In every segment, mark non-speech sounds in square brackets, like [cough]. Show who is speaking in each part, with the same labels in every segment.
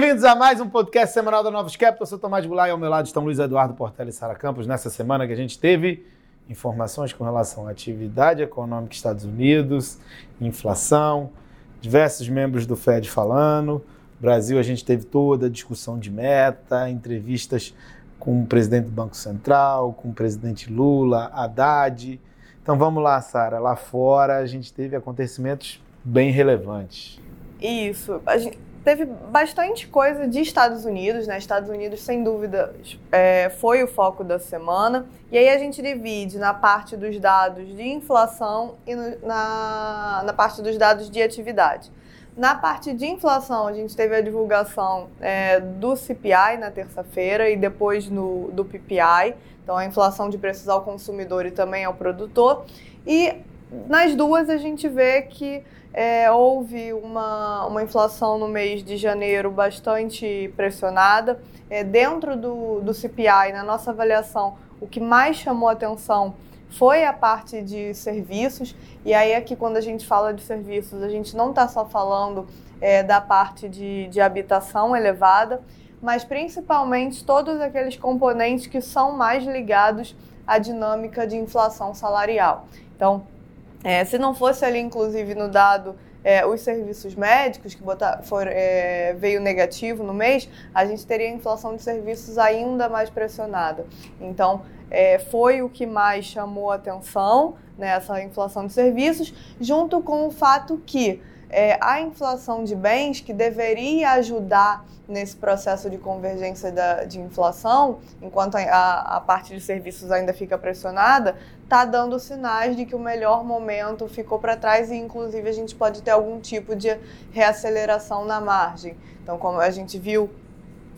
Speaker 1: Bem-vindos a mais um podcast semanal da Novos Capital. Eu sou Tomás Goulart e ao meu lado estão Luiz Eduardo Portela e Sara Campos. Nessa semana que a gente teve informações com relação à atividade econômica dos Estados Unidos, inflação, diversos membros do Fed falando. Brasil, a gente teve toda a discussão de meta, entrevistas com o presidente do Banco Central, com o presidente Lula, Haddad. Então vamos lá, Sara. Lá fora a gente teve acontecimentos bem relevantes.
Speaker 2: Isso. A gente teve bastante coisa de Estados Unidos, né? Estados Unidos, sem dúvida, é, foi o foco da semana. E aí a gente divide na parte dos dados de inflação e no, na, na parte dos dados de atividade. Na parte de inflação, a gente teve a divulgação é, do CPI na terça-feira e depois no, do PPI, então a inflação de preços ao consumidor e também ao produtor. E nas duas a gente vê que é, houve uma, uma inflação no mês de janeiro bastante pressionada. É, dentro do, do CPI, na nossa avaliação, o que mais chamou atenção foi a parte de serviços. E aí, aqui, quando a gente fala de serviços, a gente não está só falando é, da parte de, de habitação elevada, mas principalmente todos aqueles componentes que são mais ligados à dinâmica de inflação salarial. Então, é, se não fosse ali, inclusive, no dado é, os serviços médicos, que botar, for, é, veio negativo no mês, a gente teria a inflação de serviços ainda mais pressionada. Então, é, foi o que mais chamou atenção, né, essa inflação de serviços, junto com o fato que é, a inflação de bens, que deveria ajudar nesse processo de convergência da, de inflação, enquanto a, a parte de serviços ainda fica pressionada, está dando sinais de que o melhor momento ficou para trás e, inclusive, a gente pode ter algum tipo de reaceleração na margem. Então, como a gente viu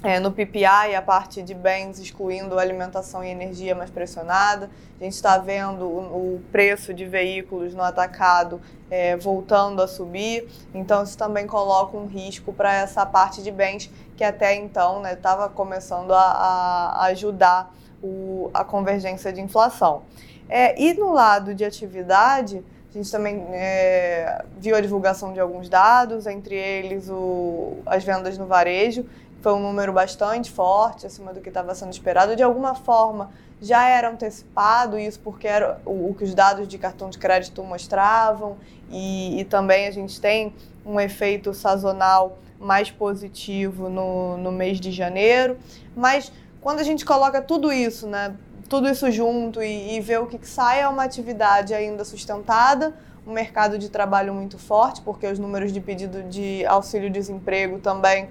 Speaker 2: é, no PPI, a parte de bens excluindo alimentação e energia mais pressionada. A gente está vendo o, o, preço de veículos no atacado é, voltando a subir. Então, isso também coloca um risco para essa parte de bens que até então estava né, começando a, a ajudar o, a convergência de inflação. É, e no lado de atividade, a gente também é, viu a divulgação de alguns dados, entre eles o, as vendas no varejo, foi um número bastante forte, acima do que estava sendo esperado. De alguma forma, já era antecipado isso, porque era o, o que os dados de cartão de crédito mostravam, e, e, também a gente tem um efeito sazonal mais positivo no, no mês de janeiro. Mas quando a gente coloca tudo isso, né, tudo isso junto e, e vê o que, que sai, é uma atividade ainda sustentada, um mercado de trabalho muito forte, porque os números de pedido de auxílio-desemprego também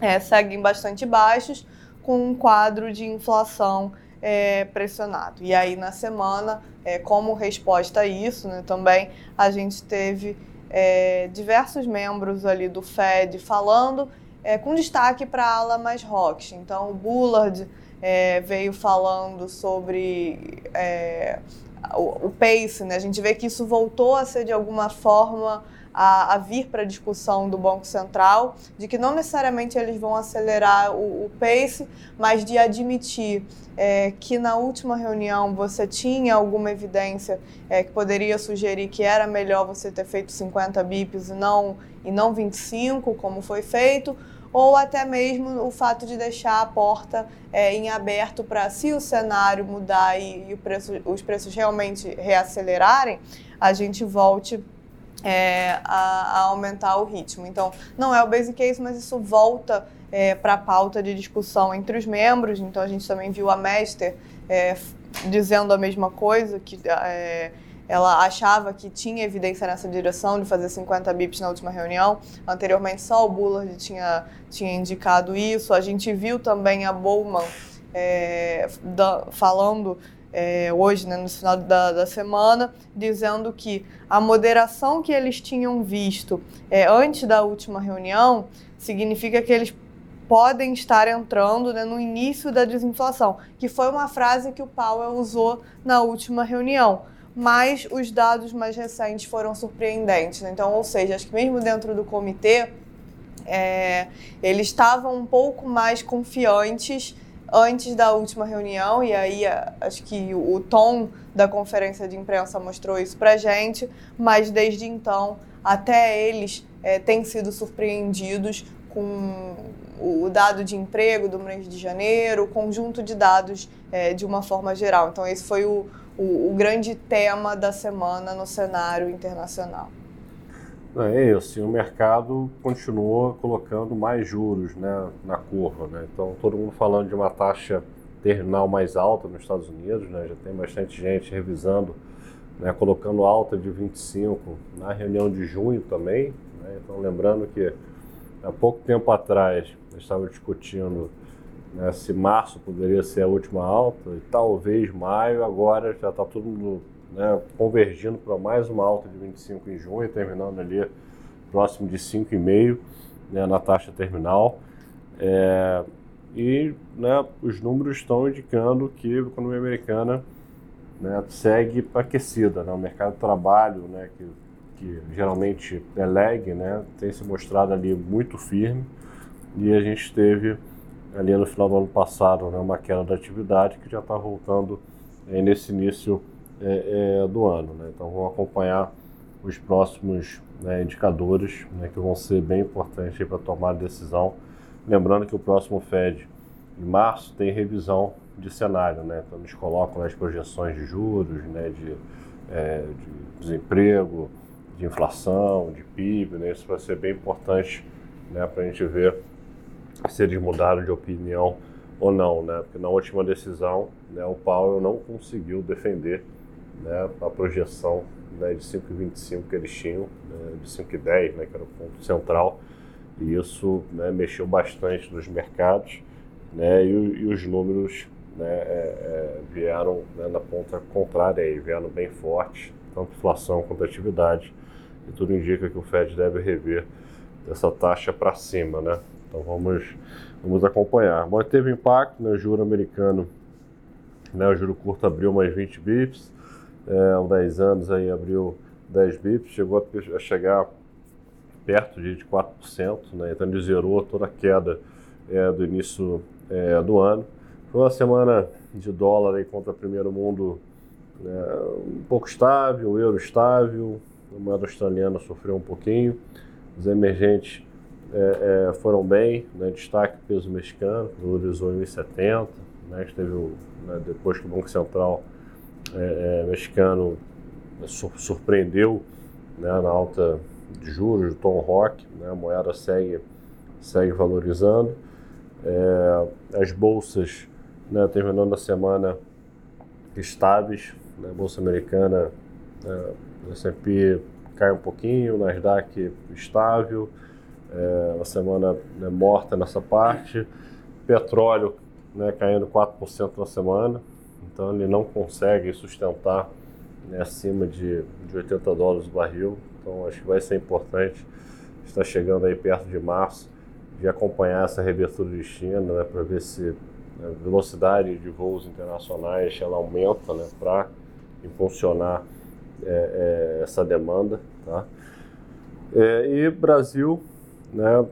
Speaker 2: é, seguem bastante baixos, com um quadro de inflação é, pressionado. E aí, na semana, é, como resposta a isso, né, também a gente teve é, diversos membros ali do Fed falando, é, com destaque para a ala mais rocks. Então, o Bullard é, veio falando sobre o, o pace, né? a gente vê que isso voltou a ser de alguma forma a, a vir para a discussão do Banco Central, de que não necessariamente eles vão acelerar o, o pace, mas de admitir é, que na última reunião você tinha alguma evidência é, que poderia sugerir que era melhor você ter feito 50 bips e não, e não 25, como foi feito, ou até mesmo o fato de deixar a porta é, em aberto para, se o cenário mudar e, e preço, os preços realmente reacelerarem, a gente volte é, a, a, aumentar o ritmo. Então, não é o basic case, mas isso volta é, para a pauta de discussão entre os membros. Então, a gente também viu a Mester é, dizendo a mesma coisa, que é, ela achava que tinha evidência nessa direção de fazer 50 bips na última reunião. Anteriormente, só o Bullard tinha, tinha indicado isso. A gente viu também a Bowman é, da, falando é, hoje, né, no final da, da, semana, dizendo que a moderação que eles tinham visto é, antes da última reunião significa que eles podem estar entrando né, no início da desinflação, que foi uma frase que o Powell usou na última reunião. Mas os dados mais recentes foram surpreendentes. Né? Então, ou seja, acho que mesmo dentro do comitê, é, eles estavam um pouco mais confiantes antes da última reunião, e aí acho que o tom da conferência de imprensa mostrou isso para gente, mas desde então até eles é, têm sido surpreendidos com o dado de emprego do mês de janeiro, o conjunto de dados é, de uma forma geral. Então, esse foi o, o, o grande tema da semana no cenário internacional.
Speaker 3: É isso, e o mercado continua colocando mais juros né, na curva. Né? Então, todo mundo falando de uma taxa terminal mais alta nos Estados Unidos, né? já tem bastante gente revisando, né, colocando alta de 25 na reunião de junho também. Né? Então, lembrando que há pouco tempo atrás, estava discutindo né, se março poderia ser a última alta, e talvez maio, agora já está todo mundo né, convergindo para mais uma alta de 25 em junho, terminando ali próximo de 5,5 né, na taxa terminal. É, e né, os números estão indicando que a economia americana né, segue aquecida. Né? O mercado de trabalho, né, que, que geralmente é lag, né, tem se mostrado ali muito firme. E a gente teve ali no final do ano passado né, uma queda da atividade que já está voltando é, nesse início é, é, do ano. Né? Então vamos acompanhar os próximos né, indicadores né, que vão ser bem importantes para tomar decisão. Lembrando que o próximo Fed, em março, tem revisão de cenário. Né? Então eles colocam as projeções de juros, né, de, é, de desemprego, de inflação, de PIB. Né? Isso vai ser bem importante né, para a gente ver se eles mudaram de opinião ou não, né? Porque na última decisão, né, o Powell não conseguiu defender né, a projeção né, de 5,25 que eles tinham, né, de 5,10, né, que era o ponto central, e isso né, mexeu bastante nos mercados, né, e, e os números né, é, é, vieram né, na ponta contrária, aí, vieram bem fortes, tanto inflação quanto atividade, e tudo indica que o Fed deve rever essa taxa para cima, né? Então vamos, vamos acompanhar. Mas teve impacto, né? O juro americano, né? O juro curto abriu mais 20 bips, é, há 10 anos aí abriu 10 bips, chegou a chegar perto de 4%, né? Então ele zerou toda a queda é, do início é, do ano. Foi uma semana de dólar aí contra o primeiro mundo né, um pouco estável, o euro estável, a moeda australiana sofreu um pouquinho, os emergentes é, é, foram bem, né, destaque peso mexicano, valorizou em 1,70, né, teve o, né, depois que o Banco Central é, é mexicano sur surpreendeu né, na alta de juros do Tom Rock, né, a moeda segue, segue valorizando. É, as bolsas né, terminando a semana estáveis, né, bolsa americana, né, S&P cai um pouquinho, Nasdaq estável, é, uma semana né, morta nessa parte. Petróleo né, caindo 4% na semana, então ele não consegue sustentar né, acima de, de 80 dólares o barril. Então acho que vai ser importante estar chegando aí perto de março de acompanhar essa reabertura de China né, para ver se né, a velocidade de voos internacionais ela aumenta né, para impulsionar é, é, essa demanda. Tá? É, e Brasil né,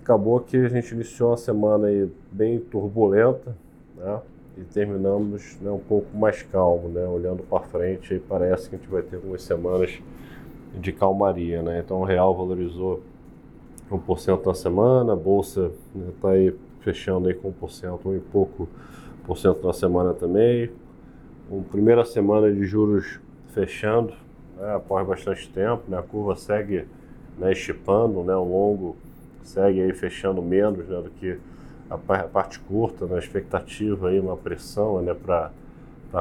Speaker 3: acabou que a gente iniciou uma semana aí bem turbulenta, né, e terminamos né, um pouco mais calmo, né, olhando para frente, parece que a gente vai ter algumas semanas de calmaria, né, então o real valorizou 1% na semana, a bolsa está né, aí fechando aí com 1%, um e pouco por cento na semana também, uma primeira semana de juros fechando, né, após bastante tempo, né, a curva segue né, estipando, né, o longo segue aí fechando menos né, do que a, parte curta, na né, expectativa aí uma pressão né, para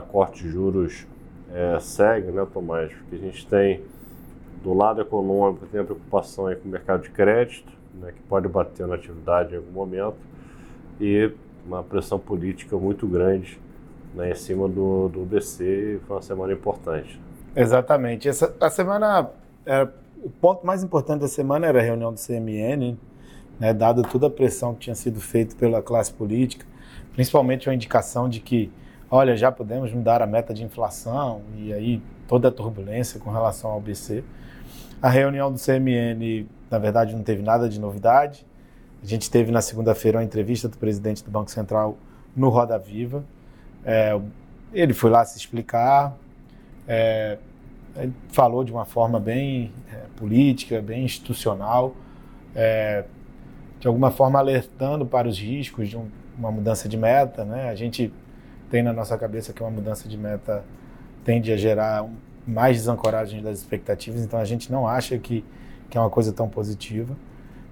Speaker 3: corte de juros é, segue, né, Tomás? Porque a gente tem do lado econômico tem a preocupação aí com o mercado de crédito, né, que pode bater na atividade em algum momento, e uma pressão política muito grande né, em cima do, do BC, foi uma semana importante.
Speaker 1: Exatamente. Essa, a semana era é, o ponto mais importante da semana era a reunião do CMN, né, dada toda a pressão que tinha sido feita pela classe política, principalmente a indicação de que, olha, já podemos mudar a meta de inflação e aí toda a turbulência com relação ao BC. A reunião do CMN, na verdade, não teve nada de novidade. A gente teve na segunda-feira uma entrevista do presidente do Banco Central no Roda Viva. É, ele foi lá se explicar. É, ele falou de uma forma bem é, política, bem institucional. De alguma forma alertando para os riscos de um, uma mudança de meta. Né? A gente tem na nossa cabeça que uma mudança de meta tende a gerar mais desancoragem das expectativas, então a gente não acha que, que é uma coisa tão positiva.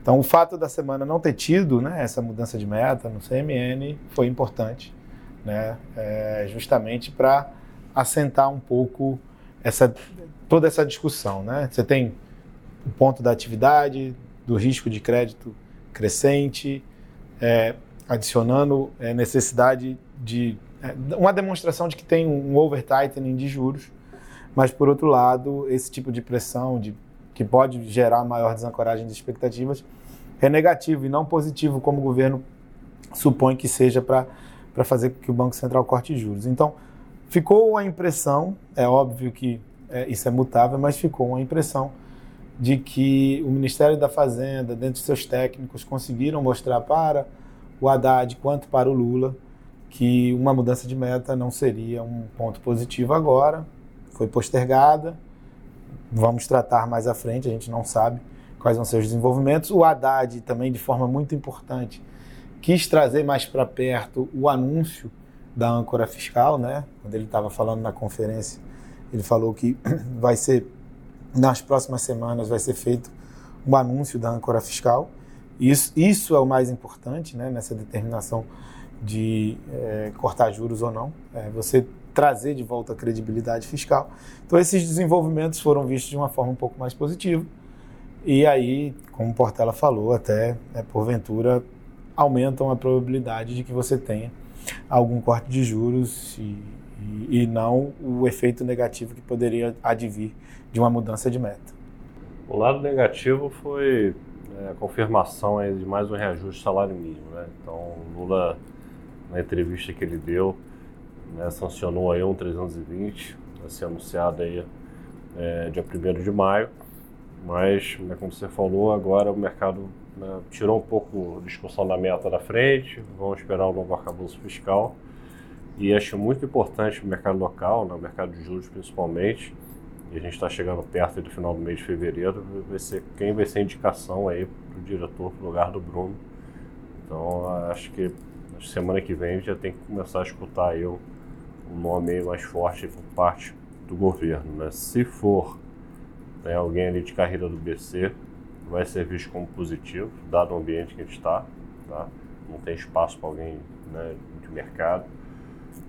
Speaker 1: Então, o fato da semana não ter tido né, essa mudança de meta no CMN foi importante, né, é, justamente para assentar um pouco essa, toda essa discussão. Né? Você tem o ponto da atividade, do risco de crédito crescente, é, adicionando é, necessidade de é, uma demonstração de que tem um over-tightening de juros, mas por outro lado, esse tipo de pressão de, que pode gerar maior desancoragem de expectativas é negativo e não positivo, como o governo supõe que seja para fazer com que o Banco Central corte juros. Então, ficou a impressão, é óbvio que é, isso é mutável, mas ficou uma impressão de que o Ministério da Fazenda, dentro de seus técnicos, conseguiram mostrar para o Haddad quanto para o Lula que uma mudança de meta não seria um ponto positivo agora, foi postergada, vamos tratar mais à frente, a gente não sabe quais vão ser os desenvolvimentos. O Haddad também, de forma muito importante, quis trazer mais para perto o anúncio da âncora fiscal, né? Quando ele estava falando na conferência, ele falou que [clears throat] vai ser nas próximas semanas vai ser feito um anúncio da âncora fiscal. Isso, isso é o mais importante, né? Nessa determinação de é, cortar juros ou não. É, você trazer de volta a credibilidade fiscal. Então, esses desenvolvimentos foram vistos de uma forma um pouco mais positiva. E aí, como o Portela falou, até né, porventura aumentam a probabilidade de que você tenha algum corte de juros e, e, não o efeito negativo que poderia advir de uma mudança de meta.
Speaker 3: O lado negativo foi é, a confirmação de mais um reajuste salário mínimo. Né? Então, Lula, na entrevista que ele deu, né, sancionou aí um 320, vai ser anunciado aí é, dia 1 de maio, mas, né, como você falou, agora o mercado né, tirou um pouco a discussão da meta da frente, vamos esperar o novo arcabouço fiscal, e acho muito importante o mercado local, né, mercado de juros principalmente, e a gente está chegando perto do final do mês de fevereiro, vai ser quem vai ser a indicação aí para o diretor no lugar do Bruno. Então, acho que semana que vem já tem que começar a escutar aí o um nome mais forte por parte do governo. Né? Se for né, alguém ali de carreira do BC, vai ser visto como positivo, dado o ambiente que a gente está. Tá? Não tem espaço para alguém né, de mercado.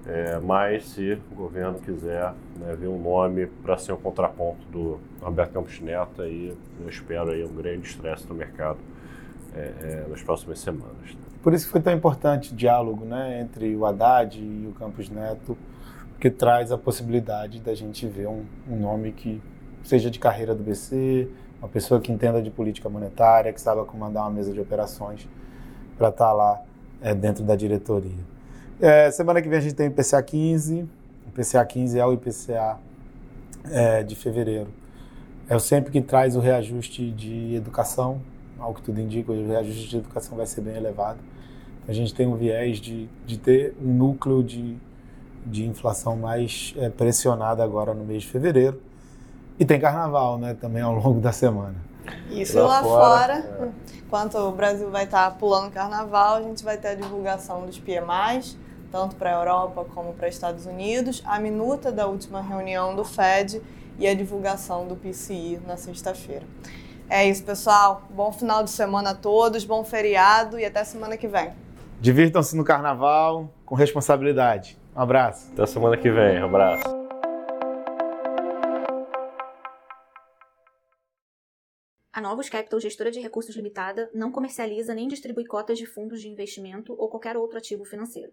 Speaker 3: É, mas se o governo quiser né, ver um nome para ser um contraponto do Roberto Campos Neto, aí eu espero aí um grande estresse no mercado é, é, nas próximas semanas.
Speaker 1: Por isso que foi tão importante o diálogo né, entre o Haddad e o Campos Neto, que traz a possibilidade da gente ver um, um nome que seja de carreira do BC, uma pessoa que entenda de política monetária, que saiba comandar uma mesa de operações para estar tá lá é, dentro da diretoria. É, semana que vem a gente tem o IPCA 15, o IPCA 15 é o IPCA é, de fevereiro. É o sempre que traz o reajuste de educação, ao que tudo indica, o reajuste de educação vai ser bem elevado. A gente tem um viés de, de ter um núcleo de, de inflação mais é, pressionada agora no mês de fevereiro. E tem carnaval, né, também ao longo da semana.
Speaker 2: Isso lá, lá fora, fora é. enquanto o Brasil vai estar pulando carnaval, a gente vai ter a divulgação dos PMIs, tanto para a Europa como para Estados Unidos, a minuta da última reunião do Fed e a divulgação do PCI na sexta-feira. É isso, pessoal. Bom final de semana a todos, bom feriado e até semana que vem.
Speaker 1: Divirtam-se no carnaval com responsabilidade. Um abraço.
Speaker 3: Até semana que vem. Um abraço.
Speaker 4: A Novos Capital, gestora de recursos limitada, não comercializa nem distribui cotas de fundos de investimento ou qualquer outro ativo financeiro.